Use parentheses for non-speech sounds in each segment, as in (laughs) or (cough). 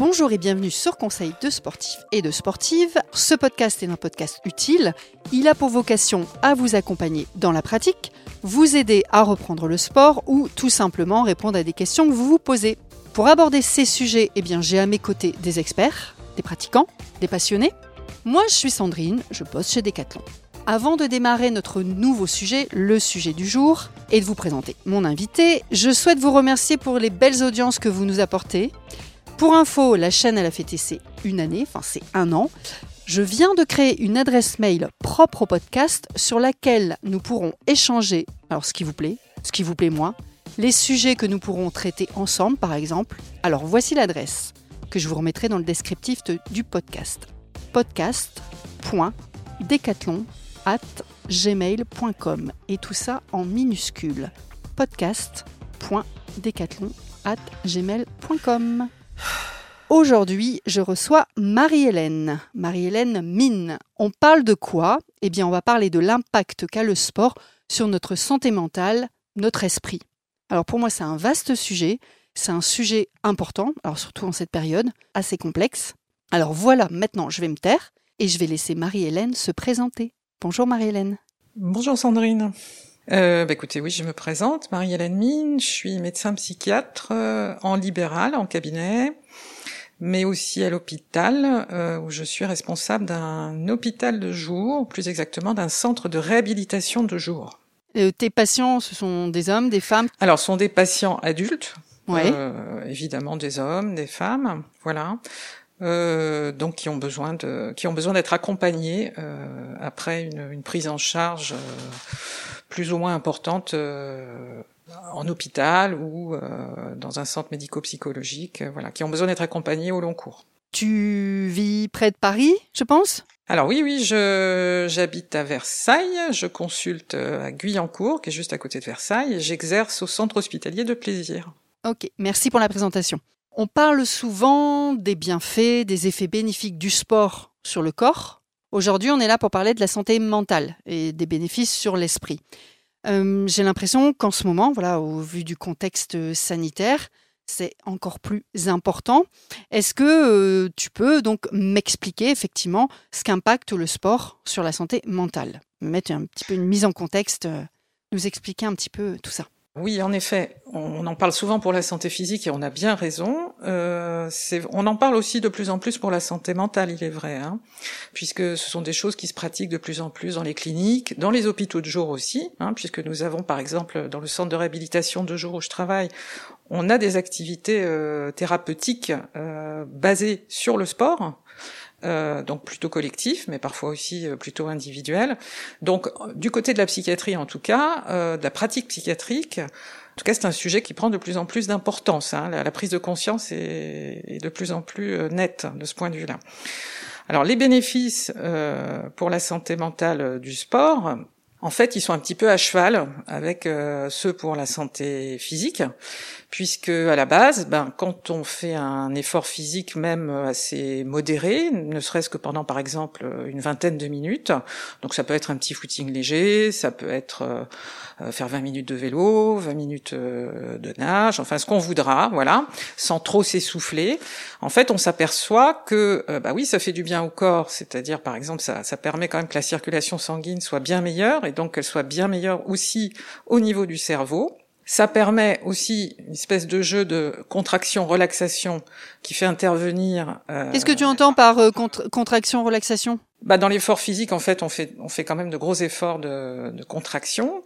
Bonjour et bienvenue sur Conseil de sportifs et de sportives. Ce podcast est un podcast utile. Il a pour vocation à vous accompagner dans la pratique, vous aider à reprendre le sport ou tout simplement répondre à des questions que vous vous posez. Pour aborder ces sujets, eh j'ai à mes côtés des experts, des pratiquants, des passionnés. Moi, je suis Sandrine, je bosse chez Decathlon. Avant de démarrer notre nouveau sujet, le sujet du jour, et de vous présenter mon invité, je souhaite vous remercier pour les belles audiences que vous nous apportez. Pour info, la chaîne a fêté ses une année, enfin c'est un an. Je viens de créer une adresse mail propre au podcast sur laquelle nous pourrons échanger, alors ce qui vous plaît, ce qui vous plaît moins, les sujets que nous pourrons traiter ensemble par exemple. Alors voici l'adresse que je vous remettrai dans le descriptif de- du podcast. podcast.decathlon at gmail.com et tout ça en minuscule. podcast.decathlon at gmail.com. Aujourd'hui, je reçois Marie-Hélène. Marie-Hélène Mine. On parle de quoi? Eh bien, on va parler de l'impact qu'a le sport sur notre santé mentale, notre esprit. Alors pour moi, c'est un vaste sujet. C'est un sujet important, alors surtout en cette période, assez complexe. Alors voilà, maintenant je vais me taire et je vais laisser Marie-Hélène se présenter. Bonjour Marie-Hélène. Bonjour Sandrine. Euh, bah écoutez, oui, je me présente, Marie-Hélène Mine, je suis médecin psychiatre euh, en libéral, en cabinet, mais aussi à l'hôpital, euh, où je suis responsable d'un hôpital de jour, plus exactement d'un centre de réhabilitation de jour. Euh, tes patients, ce sont des hommes, des femmes? Alors, ce sont des patients adultes, Ouais. euh, évidemment des hommes, des femmes, voilà. Euh, donc qui ont besoin de qui ont besoin d'être accompagnés euh, après une, une prise en charge euh, plus ou moins importante euh, en hôpital ou euh, dans un centre médico-psychologique, euh, voilà, qui ont besoin d'être accompagnés au long cours. Tu vis près de Paris, je pense? Alors oui, oui, j'habite à Versailles, je consulte à Guyancourt, qui est juste à côté de Versailles, et j'exerce au centre hospitalier de plaisir. Ok, merci pour la présentation. On parle souvent des bienfaits, des effets bénéfiques du sport sur le corps. Aujourd'hui, on est là pour parler de la santé mentale et des bénéfices sur l'esprit. Euh, J'ai l'impression qu'en ce moment, voilà, au vu du contexte sanitaire, c'est encore plus important. Est-ce que euh, tu peux donc m'expliquer effectivement ce qu'impacte le sport sur la santé mentale? Mettre un petit peu une mise en contexte, euh, nous expliquer un petit peu tout ça. Oui, en effet, on en parle souvent pour la santé physique et on a bien raison. Euh, on en parle aussi de plus en plus pour la santé mentale, il est vrai, hein, puisque ce sont des choses qui se pratiquent de plus en plus dans les cliniques, dans les hôpitaux de jour aussi, hein, puisque nous avons par exemple dans le centre de réhabilitation de jour où je travaille, on a des activités euh, thérapeutiques euh, basées sur le sport. Euh, donc plutôt collectif, mais parfois aussi euh, plutôt individuel. Donc du côté de la psychiatrie en tout cas, euh, de la pratique psychiatrique, en tout cas c'est un sujet qui prend de plus en plus d'importance. Hein. La, prise de conscience est, est de plus en plus euh, nette de ce point de vue-là. Alors les bénéfices euh, pour la santé mentale du sport, en fait, ils sont un petit peu à cheval avec euh, ceux pour la santé physique, puisque à la base, ben, quand on fait un effort physique même assez modéré, ne serait-ce que pendant par exemple une vingtaine de minutes, donc ça peut être un petit footing léger, ça peut être euh, euh, faire 20 minutes de vélo, 20 minutes de nage, enfin ce qu'on voudra, voilà, sans trop s'essouffler. En fait, on s'aperçoit que, bah oui, ça fait du bien au corps, c'est-à-dire par exemple, ça, ça permet quand même que la circulation sanguine soit bien meilleure et donc qu'elle soit bien meilleure aussi au niveau du cerveau. Ça permet aussi une espèce de jeu de contraction-relaxation qui fait intervenir. euh, Qu'est-ce que tu entends par euh, contra- contraction, relaxation? Bah, dans l'effort physique, en fait, on fait on fait quand même de gros efforts de, de contraction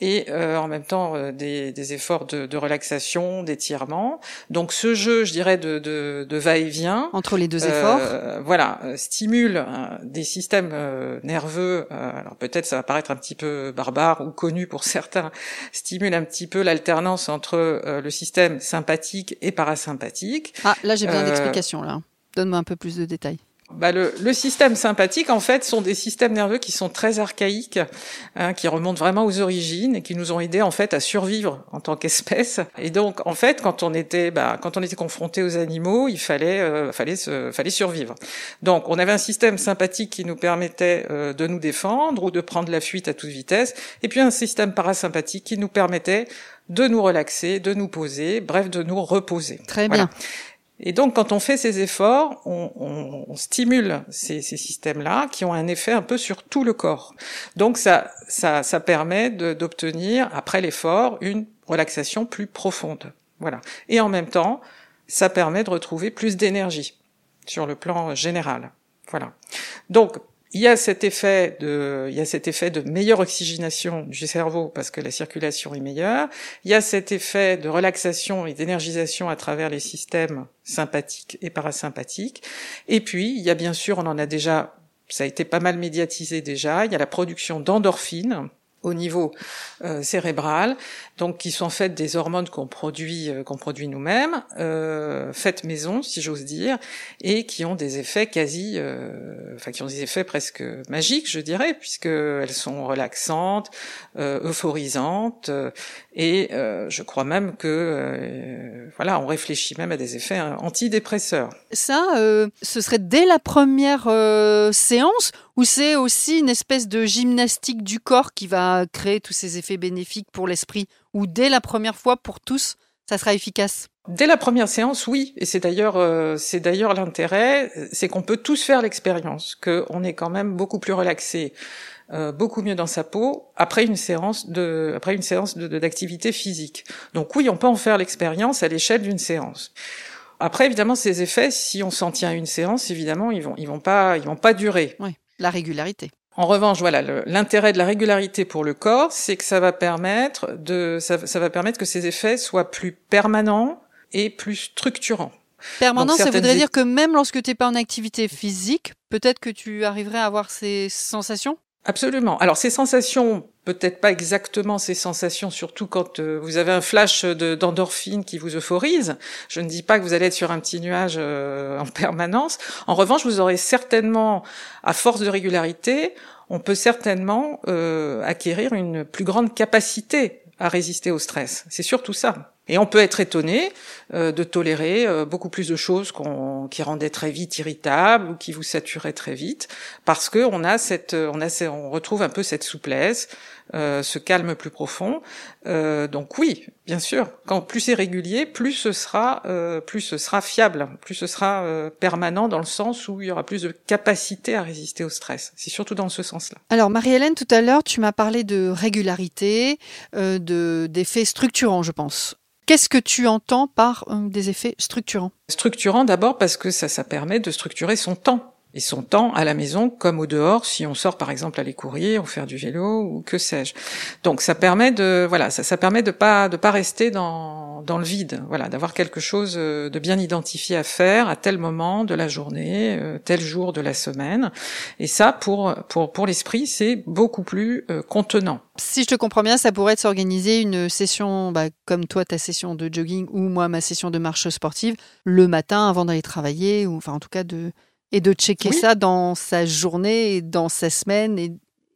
et euh, en même temps euh, des, des efforts de, de relaxation, d'étirement. Donc ce jeu, je dirais, de, de, de va-et-vient. entre les deux euh, efforts voilà, euh, stimule euh, des systèmes euh, nerveux. euh, alors peut-être ça va paraître un petit peu barbare ou connu pour (laughs) certains. Stimule un petit peu l'alternance entre euh, le système sympathique et parasympathique. Ah, là j'ai besoin d'explications là. Donne-moi un peu plus de détails. Bah, le, le système sympathique, en fait, sont des systèmes nerveux qui sont très archaïques, hein, qui remontent vraiment aux origines et qui nous ont aidés en fait à survivre en tant qu'espèce. Et donc, en fait, quand on était, bah, quand on était confronté aux animaux, il fallait, euh, fallait, se, fallait survivre. Donc, on avait un système sympathique qui nous permettait euh, de nous défendre ou de prendre la fuite à toute vitesse, et puis un système parasympathique qui nous permettait de nous relaxer, de nous poser, bref, de nous reposer. Très Voilà. Et donc, quand on fait ces efforts, on, stimule ces, ces systèmes-là qui ont un effet un peu sur tout le corps. Donc, ça, ça, ça permet d'obtenir, après l'effort, une relaxation plus profonde. Voilà. Et en même temps, ça permet de retrouver plus d'énergie sur le plan général. Voilà. Donc, il y a cet effet de, il y a cet effet de meilleure oxygénation du cerveau parce que la circulation est meilleure. Il y a cet effet de relaxation et d'énergisation à travers les systèmes sympathiques et parasympathiques. Et puis, il y a bien sûr, on en a déjà, ça a été pas mal médiatisé déjà, il y a la production d'endorphines au niveau euh, cérébral, donc qui sont en fait des hormones qu'on produit euh, qu'on produit nous-mêmes, euh, faites maison si j'ose dire, et qui ont des effets quasi, euh, enfin qui ont des effets presque magiques, je dirais, puisque elles sont relaxantes, euh, euphorisantes, et je crois même que voilà, on réfléchit même à des effets antidépresseurs. Ça, ce serait dès la première séance ou c'est aussi une espèce de gymnastique du corps qui va créer tous ces effets bénéfiques pour l'esprit Ou dès la première fois, pour tous, ça sera efficace? Dès la première séance, oui, et c'est d'ailleurs euh, c'est d'ailleurs l'intérêt, c'est qu'on peut tous faire l'expérience, qu'on est quand même beaucoup plus relaxé, euh, beaucoup mieux dans sa peau après une séance de après une séance de d'activité physique. Donc oui, on peut en faire l'expérience à l'échelle d'une séance. Après, évidemment, ces effets, si on s'en tient à une séance, évidemment, ils vont ils vont pas ils vont pas durer. Oui la régularité. En revanche, voilà, l'intérêt de la régularité pour le corps, c'est que ça va permettre de, ça, va permettre que ces effets soient plus permanents et plus structurants. Permanent, ça voudrait dire que même lorsque tu n'es pas en activité physique, peut-être que tu arriverais à avoir ces sensations? Absolument. Alors ces sensations, peut-être pas exactement ces sensations, surtout quand euh, vous avez un flash d'endorphine qui vous euphorise. Je ne dis pas que vous allez être sur un petit nuage euh, en permanence. En revanche, vous aurez certainement, à force de régularité, on peut certainement euh, acquérir une plus grande capacité à résister au stress. C'est surtout ça. Et on peut être étonné euh, de tolérer euh, beaucoup plus de choses qui rendaient très vite irritable ou qui vous saturaient très vite, parce que on a cette, on a, on retrouve un peu cette souplesse, euh, ce calme plus profond. Euh, donc oui, bien sûr, quand plus c'est régulier, plus ce sera, euh, plus ce sera fiable, plus ce sera permanent dans le sens où il y aura plus de capacité à résister au stress. C'est surtout dans ce sens-là. Alors Marie-Hélène, tout à l'heure, tu m'as parlé de régularité, de d'effets structurants, je pense. Qu'est-ce que tu entends par des effets structurants? Structurant d'abord parce que ça, ça permet de structurer son temps et son temps à la maison comme au dehors si on sort par exemple aller courir ou faire du vélo ou que sais-je. Donc ça permet de voilà ça, ça permet de pas de pas rester dans dans le vide voilà d'avoir quelque chose euh, de bien identifié à faire à tel moment de la journée euh, tel jour de la semaine et ça pour pour pour l'esprit c'est beaucoup plus euh, contenant. Si je te comprends bien ça pourrait être s'organiser une session bah, comme toi ta session de jogging ou moi ma session de marche sportive le matin avant d'aller travailler ou enfin en tout cas de et de checker ça dans sa journée et dans sa semaine. Et,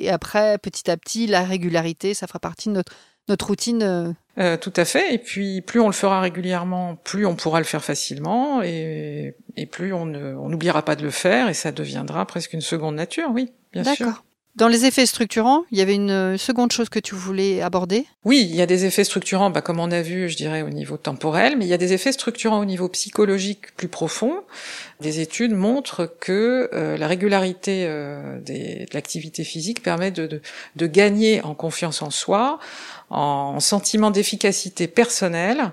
après, petit à petit, la régularité, ça fera partie de notre, notre routine. Euh. Euh, tout à fait. Et puis, plus on le fera régulièrement, plus on pourra le faire facilement et, et plus on n'oubliera pas de le faire et ça deviendra presque une seconde nature, oui, bien sûr. D'accord. Dans les effets structurants, il y avait une seconde chose que tu voulais aborder? Oui, il y a des effets structurants, bah, comme on a vu, je dirais, au niveau temporel, mais il y a des effets structurants au niveau psychologique plus profond. Des études montrent que euh, la régularité euh, des, de l'activité physique permet de, de, de, gagner en confiance en soi, en sentiment d'efficacité personnelle.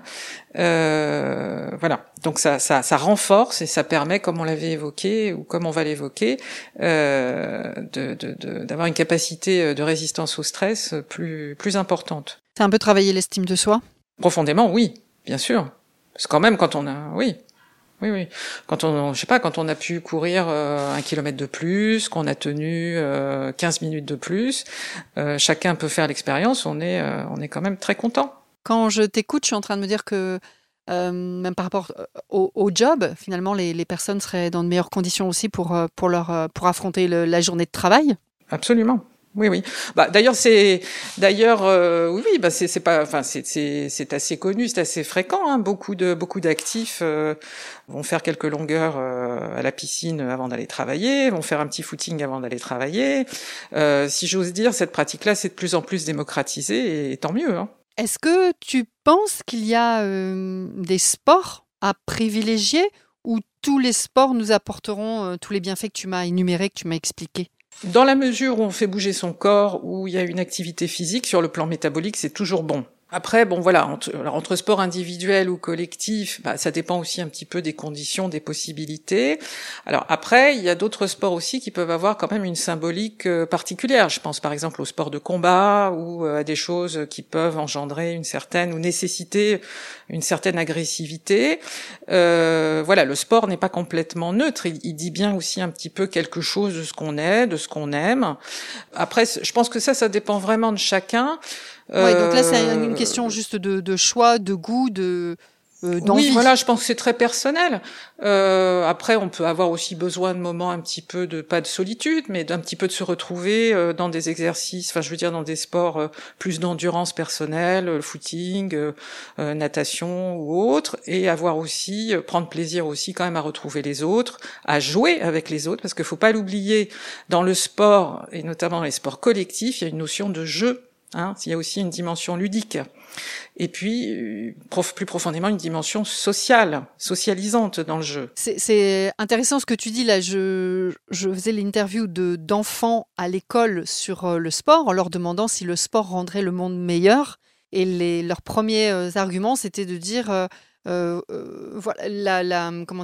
Euh, voilà. Donc ça, ça, ça, renforce et ça permet, comme on l'avait évoqué ou comme on va l'évoquer, euh, d'avoir une capacité de résistance au stress plus, plus importante. C'est un peu travailler l'estime de soi? Profondément, oui, bien sûr. Parce que quand même, quand on a, oui, oui, oui. Quand on, je sais pas, quand on a pu courir euh, un kilomètre de plus, qu'on a tenu euh, 15 minutes de plus, euh, chacun peut faire l'expérience. On est, euh, on est quand même très content. Quand je t'écoute, je suis en train de me dire que même par rapport au, au job, finalement, les, les, personnes seraient dans de meilleures conditions aussi pour pour leur pour affronter le, la journée de travail? Absolument. Oui, oui. Bah, d'ailleurs, c'est, d'ailleurs, euh, oui, bah, c'est, assez connu, c'est assez fréquent. Hein. Beaucoup d'actifs euh, vont faire quelques longueurs euh, à la piscine avant d'aller travailler, vont faire un petit footing avant d'aller travailler. si j'ose dire, cette pratique-là, c'est de plus en plus démocratisé, et, tant mieux. Hein. Est-ce que tu penses qu'il y a des sports à privilégier ou tous les sports nous apporteront tous les bienfaits que tu m'as énumérés, que tu m'as expliqués? Dans la mesure où on fait bouger son corps, où il y a une activité physique, sur le plan métabolique, c'est toujours bon. Après, bon voilà, entre, entre sport individuel ou collectif, bah, ça dépend aussi un petit peu des conditions, des possibilités. Alors après, il y a d'autres sports aussi qui peuvent avoir quand même une symbolique euh, particulière. Je pense par exemple au sport de combat ou euh, à des choses qui peuvent engendrer une certaine ou nécessiter une certaine agressivité. Euh, voilà, le sport n'est pas complètement neutre. Il, il, dit bien aussi un petit peu quelque chose de ce qu'on est, de ce qu'on aime. Après, je pense que ça, ça dépend vraiment de chacun. Oui, donc là, c'est une question juste de, de choix, de goût, de euh, oui, voilà, je pense que c'est très personnel. Euh, après, on peut avoir aussi besoin de moments un petit peu de pas de solitude, mais d'un petit peu de se retrouver euh, dans des exercices, enfin, je veux dire dans des sports euh, plus d'endurance personnelle, le footing, euh, natation ou autre, et avoir aussi prendre plaisir aussi quand même à retrouver les autres, à jouer avec les autres, parce qu'il faut pas l'oublier. Dans le sport et notamment les sports collectifs, il y a une notion de jeu Hein, il y a aussi une dimension ludique. Et puis, euh, plus profondément, une dimension sociale, socialisante dans le jeu. C'est intéressant ce que tu dis là. Je, faisais l'interview d'enfants à l'école sur euh, le sport en leur demandant si le sport rendrait le monde meilleur. Et leurs premiers euh, arguments, c'était de dire... Comment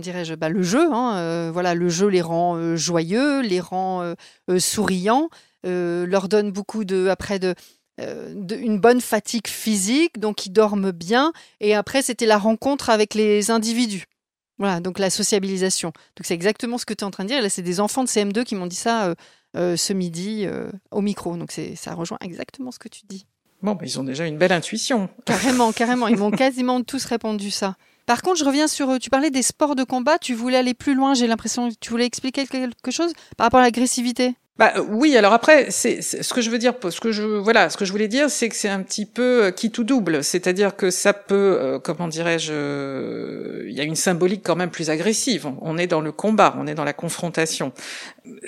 dirais-je, bah, le jeu, hein, voilà, le jeu les rend joyeux, les rend souriants, leur donne beaucoup de, après de, euh, une bonne fatigue physique, donc ils dorment bien. Et après, c'était la rencontre avec les individus. Voilà, donc la sociabilisation. Donc c'est exactement ce que tu es en train de dire. là, c'est des enfants de CM2 qui m'ont dit ça euh, euh, ce midi au micro. Donc ça rejoint exactement ce que tu dis. Bon, bah, ils ont déjà une belle intuition. (laughs) Carrément, carrément. Ils m'ont quasiment tous répondu ça. Par contre, je reviens sur. Tu parlais des sports de combat. Tu voulais aller plus loin. J'ai l'impression que tu voulais expliquer quelque chose par rapport à l'agressivité? Bah oui, alors après, c'est ce que je veux dire, ce que je voilà, ce que je voulais dire, c'est que c'est un petit peu euh, qui tout double, c'est-à-dire que ça peut, euh, comment dirais-je, euh, il y a une symbolique quand même plus agressive. On est dans le combat, on est dans la confrontation.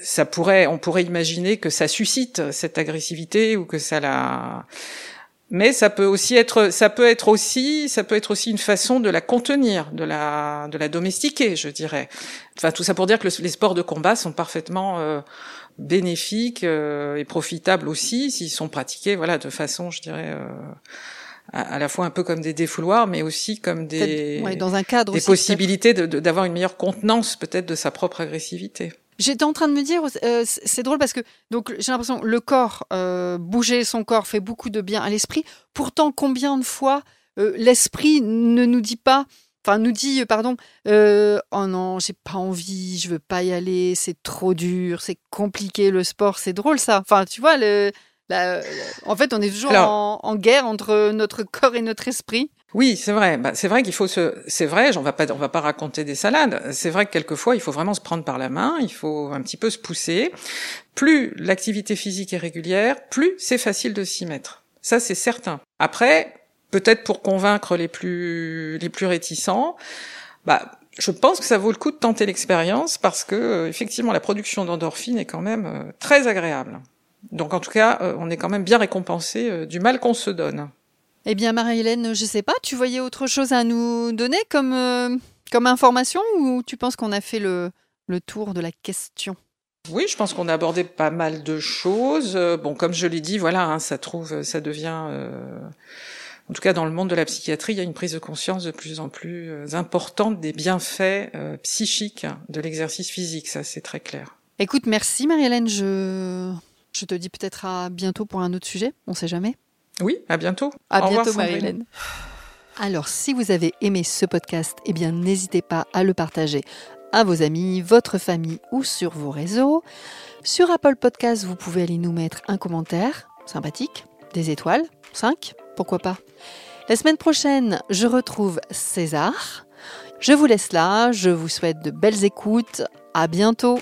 Ça pourrait, on pourrait imaginer que ça suscite cette agressivité ou que ça la mais ça peut aussi être, ça peut être aussi, ça peut être aussi une façon de la contenir, de la, de la domestiquer, je dirais. Enfin, tout ça pour dire que les sports de combat sont parfaitement euh, bénéfiques euh, et profitables aussi s'ils sont pratiqués, voilà, de façon, je dirais. Euh, à, la fois un peu comme des défouloirs, mais aussi comme des, dans un cadre des possibilités d'avoir une meilleure contenance peut-être de sa propre agressivité. J'étais en train de me dire, euh, c'est drôle parce que donc j'ai l'impression le corps, euh, bouger son corps fait beaucoup de bien à l'esprit. Pourtant, combien de fois euh, l'esprit ne nous dit pas, enfin nous dit, pardon, oh non, j'ai pas envie, je veux pas y aller, c'est trop dur, c'est compliqué le sport, c'est drôle ça. Enfin, tu vois, le, en fait, on est toujours en, guerre entre notre corps et notre esprit. Oui, c'est vrai. Bah, c'est vrai qu'il faut se, c'est vrai. On va pas, va pas raconter des salades. C'est vrai que quelquefois, il faut vraiment se prendre par la main. Il faut un petit peu se pousser. Plus l'activité physique est régulière, plus c'est facile de s'y mettre. Ça, c'est certain. Après, peut-être pour convaincre les plus, les plus réticents, bah, je pense que ça vaut le coup de tenter l'expérience parce que, euh, effectivement, la production d'endorphine est quand même euh, très agréable. Donc en tout cas, euh, on est quand même bien récompensé du mal qu'on se donne. Eh bien, Marie-Hélène, je sais pas, tu voyais autre chose à nous donner comme, euh, comme information ou tu penses qu'on a fait le, le tour de la question? Oui, je pense qu'on a abordé pas mal de choses. Bon, comme je l'ai dit, voilà, hein, ça trouve, ça devient, en tout cas dans le monde de la psychiatrie, il y a une prise de conscience de plus en plus importante des bienfaits psychiques de l'exercice physique. Ça, c'est très clair. Écoute, merci Marie-Hélène. Je je te dis peut-être à bientôt pour un autre sujet, on sait jamais. Oui, à bientôt. À bientôt Marie-Hélène. Alors, si vous avez aimé ce podcast, eh bien n'hésitez pas à le partager à vos amis, votre famille ou sur vos réseaux. Sur Apple Podcast, vous pouvez aller nous mettre un commentaire sympathique, des étoiles, 5, pourquoi pas. La semaine prochaine, je retrouve César. Je vous laisse là, je vous souhaite de belles écoutes. À bientôt.